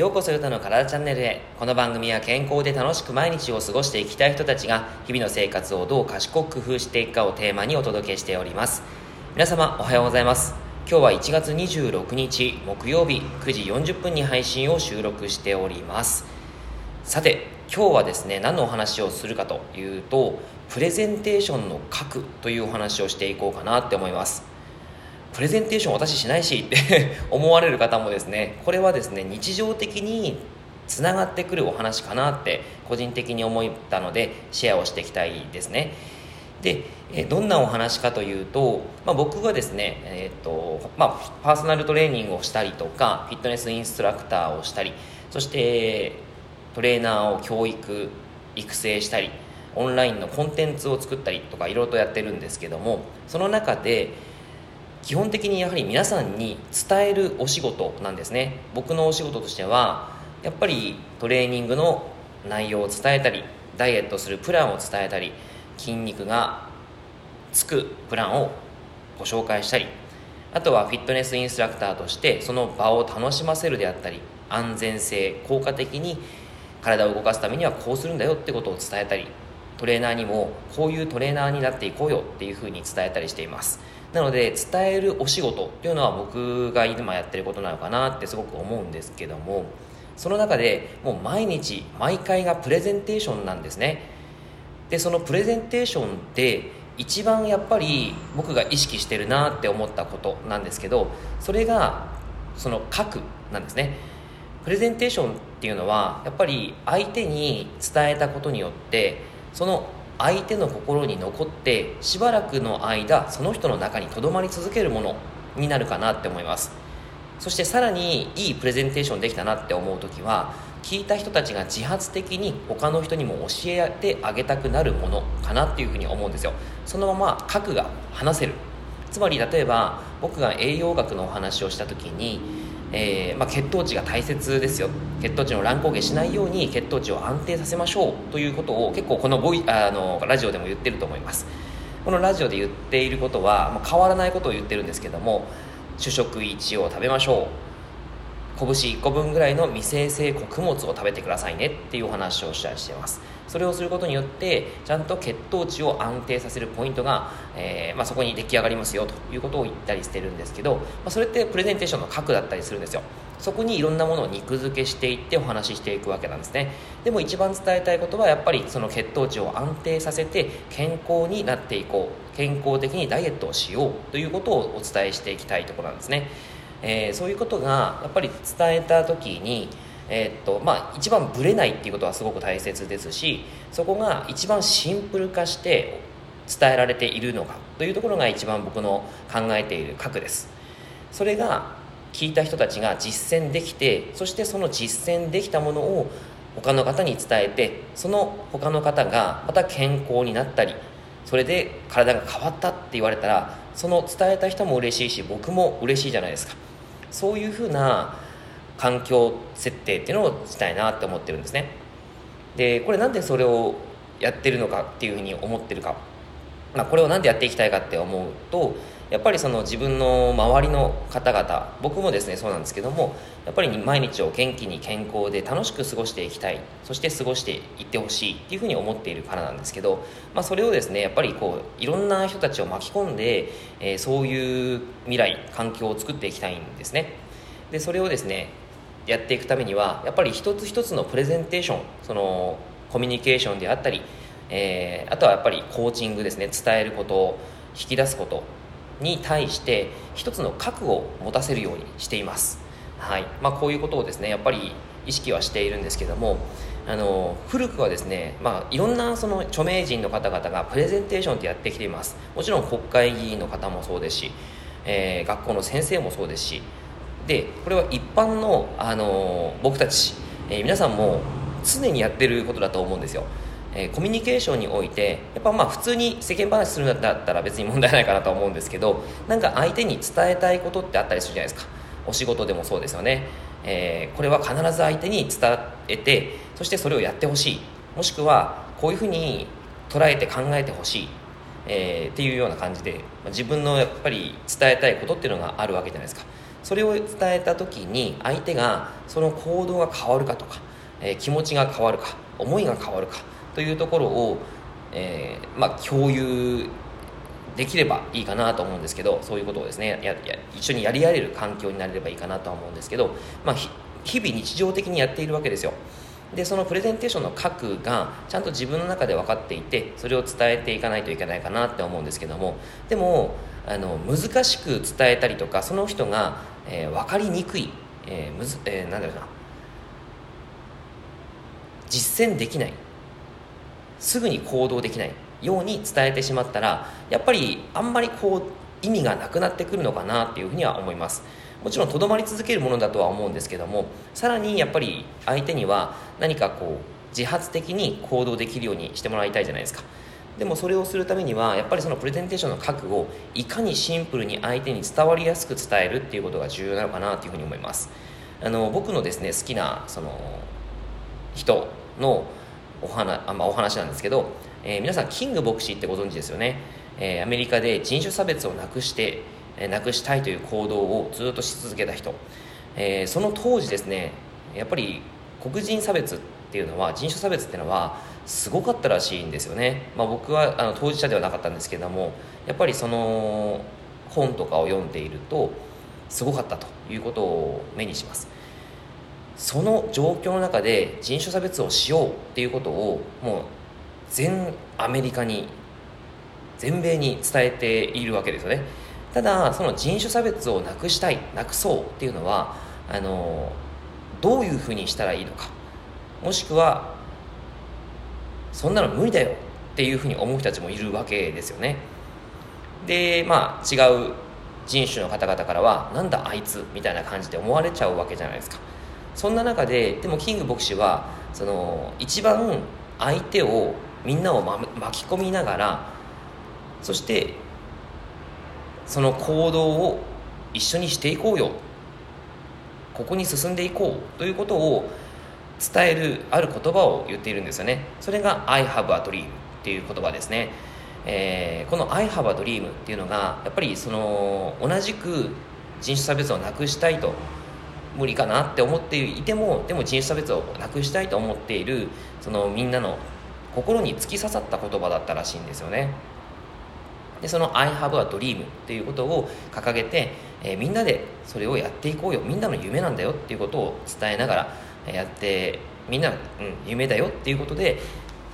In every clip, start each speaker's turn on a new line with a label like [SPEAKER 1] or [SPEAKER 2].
[SPEAKER 1] ようこそゆたの体チャンネルへ。この番組は健康で楽しく毎日を過ごしていきたい人たちが日々の生活をどう賢く工夫していくかをテーマにお届けしております。皆様おはようございます。今日は1月26日木曜日9時40分に配信を収録しております。さて今日はですね何のお話をするかというとプレゼンテーションの書くというお話をしていこうかなって思います。プレゼンテーション私しないしって 思われる方もですねこれはですね日常的につながってくるお話かなって個人的に思ったのでシェアをしていきたいですね。でどんなお話かというと、まあ、僕がですね、えーとまあ、パーソナルトレーニングをしたりとかフィットネスインストラクターをしたりそしてトレーナーを教育育成したりオンラインのコンテンツを作ったりとかいろいろとやってるんですけどもその中で基本的にやはり皆さんに伝えるお仕事なんですね。僕のお仕事としてはやっぱりトレーニングの内容を伝えたりダイエットするプランを伝えたり筋肉がつくプランをご紹介したりあとはフィットネスインストラクターとしてその場を楽しませるであったり安全性効果的に体を動かすためにはこうするんだよってことを伝えたりトレーナーにもこういうトレーナーになっていこうよっていうふうに伝えたりしています。なので伝えるお仕事っていうのは僕が今やってることなのかなってすごく思うんですけどもその中でもう毎日毎回がプレゼンテーションなんですね。でそのプレゼンテーションって一番やっぱり僕が意識してるなって思ったことなんですけどそれがその書くなんですね。プレゼンテーションっていうのはやっぱり相手に伝えたことによってその相手の心に残ってしばらくの間その人の中にとどまり続けるものになるかなって思います。そしてさらにいいプレゼンテーションできたなって思う時は聞いた人たちが自発的に他の人にも教えてあげたくなるものかなっていうふうに思うんですよ。そのまま核が話せる。つまり例えば僕が栄養学のお話をした時にえー、まあ、血糖値が大切ですよ。血糖値の乱高下しないように血糖値を安定させましょうということを結構このボイあのラジオでも言ってると思います。このラジオで言っていることは、まあ、変わらないことを言ってるんですけども主食1を食べましょう。拳1個分ぐらいの未生成穀物を食べてくださいねっていうお話をしたりしています。それをすることによってちゃんと血糖値を安定させるポイントが、えー、まあ、そこに出来上がりますよということを言ったりしてるんですけど、まあ、それってプレゼンテーションの核だったりするんですよ。そこにいろんなものを肉付けしていってお話ししていくわけなんですね。でも一番伝えたいことはやっぱりその血糖値を安定させて健康になっていこう。健康的にダイエットをしようということをお伝えしていきたいところなんですね。えー、そういうことがやっぱり伝えた時に、えー、っとまあ、一番ぶれないっていうことはすごく大切ですしそこが一番シンプル化して伝えられているのかというところが一番僕の考えている核です。それが聞いた人たちが実践できてそしてその実践できたものを他の方に伝えてその他の方がまた健康になったりそれで体が変わったって言われたらその伝えた人も嬉しいし僕も嬉しいじゃないですか。そういうふうな環境設定っていうのをしたいなって思ってるんですね。でこれなんでそれをやってるのかっていうふうに思ってるか、まあ、これを何でやっていきたいかって思うとやっぱりその自分の周りの方々僕もですねそうなんですけどもやっぱり毎日を元気に健康で楽しく過ごしていきたいそして過ごしていってほしいっていうふうに思っているからなんですけど、まあ、それをですねやっぱりこういろんな人たちを巻き込んで、えー、そういう未来環境を作っていきたいんですね。でそれをですねやっていくためにはやっぱり一つ一つのプレゼンテーションそのコミュニケーションであったり、えー、あとはやっぱりコーチングですね伝えることを引き出すことに対して一つの核を持たせるようにしています、はい。まあ、こういうことをですねやっぱり意識はしているんですけどもあの古くはですね、まあ、いろんなその著名人の方々がプレゼンテーションってやってきています。もちろん国会議員の方もそうですし、えー、学校の先生もそうですしでこれは一般の、あの僕たち、えー、皆さんも常にやってることだと思うんですよ。えー、コミュニケーションにおいてやっぱまあ普通に世間話するんだったら別に問題ないかなと思うんですけどなんか相手に伝えたいことってあったりするじゃないですか。お仕事でもそうですよね、えー、これは必ず相手に伝えてそしてそれをやってほしい。もしくはこういうふうに捉えて考えてほしい、えー、っていうような感じで自分のやっぱり伝えたいことっていうのがあるわけじゃないですか。それを伝えた時に相手がその行動が変わるかとか、えー、気持ちが変わるか思いが変わるかというところを、えー、まあ、共有できればいいかなと思うんですけどそういうことをですねやや一緒にやり合える環境になれればいいかなとは思うんですけど、まあ、日々日常的にやっているわけですよ。でそのプレゼンテーションの核がちゃんと自分の中で分かっていてそれを伝えていかないといけないかなって思うんですけどもでもあの難しく伝えたりとかその人が、えー、分かりにくい、えーむずえー、なんだろうな。実践できない。すぐに行動できない。ように伝えてしまったらやっぱりあんまりこう意味がなくなってくるのかなっていうふうには思います。もちろんとどまり続けるものだとは思うんですけどもさらにやっぱり相手には何かこう自発的に行動できるようにしてもらいたいじゃないですか。でもそれをするためにはやっぱりそのプレゼンテーションの核をいかにシンプルに相手に伝わりやすく伝えるっていうことが重要なのかなというふうに思います。あの僕のですね好きなその人のお話、まあ、お話なんですけど、えー、皆さんキング牧師ってご存知ですよね、えー、アメリカで人種差別をなくしてえなくしたいという行動をずっとし続けた人、えー、その当時ですねやっぱり黒人差別ってっていうのは人種差別っていうのはすごかったらしいんですよね、まあ、僕はあの当事者ではなかったんですけどもやっぱりその本とかを読んでいるとすごかったということを目にします。その状況の中で人種差別をしようっていうことをもう全アメリカに全米に伝えているわけですよね。ただその人種差別をなくしたいなくそうっていうのはあのどういうふうにしたらいいのか。もしくはそんなの無理だよっていうふうに思う人たちもいるわけですよね。でまあ違う人種の方々からはなんだあいつみたいな感じで思われちゃうわけじゃないですか。そんな中ででもキング牧師はその一番相手をみんなを巻き込みながらそしてその行動を一緒にしていこうよ。ここに進んでいこう。ということを伝えるある言葉を言っているんですよね。それが I have a dream っていう言葉ですね、えー、この I have a dream っていうのがやっぱりその同じく人種差別をなくしたいと無理かなって思っていてもでも人種差別をなくしたいと思っているそのみんなの心に突き刺さった言葉だったらしいんですよね。でその「I have a dream」っていうことを掲げて、えー、みんなでそれをやっていこうよ。みんなの夢なんだよっていうことを伝えながらやってみんな、うん、夢だよっていうことで、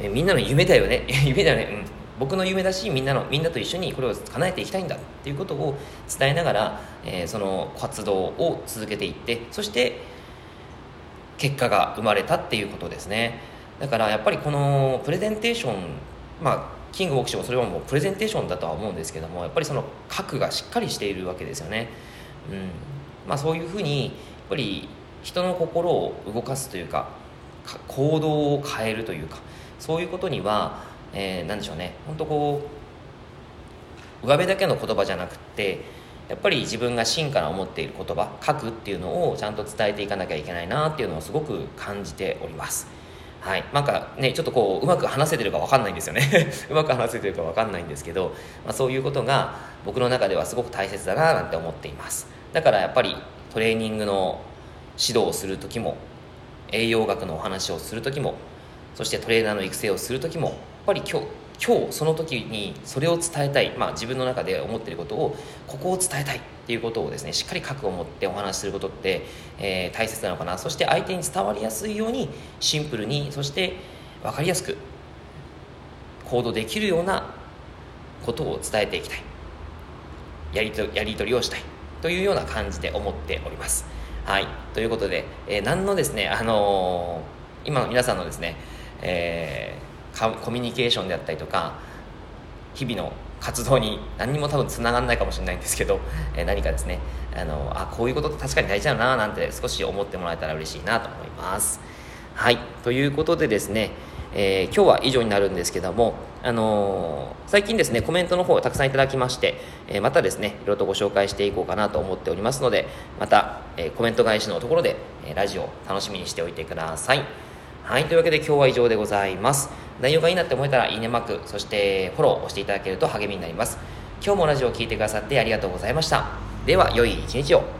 [SPEAKER 1] え、みんなの夢だよね。夢だよね、うん、僕の夢だしみんなのみんなと一緒にこれを叶えていきたいんだっていうことを伝えながら、えー、その活動を続けていってそして結果が生まれたっていうことですね。だからやっぱりこのプレゼンテーションまあキング牧師もそれはもうプレゼンテーションだとは思うんですけどもやっぱりその核がしっかりしているわけですよね、うん。まあ、そういうふうにやっぱり人の心を動かすというか行動を変えるというかそういうことには、えー、何でしょうね。本当こう上辺だけの言葉じゃなくてやっぱり自分が真から思っている言葉書くっていうのをちゃんと伝えていかなきゃいけないなっていうのをすごく感じております。はい、なんかねちょっとこううまく話せてるか分かんないんですよね。うまく話せてるか分かんないんですけど、まあ、そういうことが僕の中ではすごく大切だななんて思っています。だからやっぱりトレーニングの指導をする時も栄養学のお話をする時もそしてトレーナーの育成をする時もやっぱり今日今日その時にそれを伝えたい、まあ、自分の中で思っていることをここを伝えたいっていうことをですねしっかり覚悟を持ってお話しすることって、えー、大切なのかな。そして相手に伝わりやすいようにシンプルにそして分かりやすく行動できるようなことを伝えていきたい。やりとやり取りをしたいというような感じで思っております。はい。ということで、えー、何のですねあのー、今の皆さんのですね、えーコミュニケーションであったりとか日々の活動に何にも多分つながらないかもしれないんですけど、えー、何かですねあのあこういうことって確かに大事だななんて少し思ってもらえたら嬉しいなと思います。はい。ということでですね、えー、今日は以上になるんですけどもあのー、最近ですねコメントの方をたくさんいただきまして、えまたですねいろいろとご紹介していこうかなと思っておりますのでまた、えコメント返しのところで、えラジオ楽しみにしておいてください。はいというわけで今日は以上でございます。内容がいいなって思えたらいいねマークそしてフォローを押していただけると励みになります。今日もラジオを聴いてくださってありがとうございました。では良い一日を。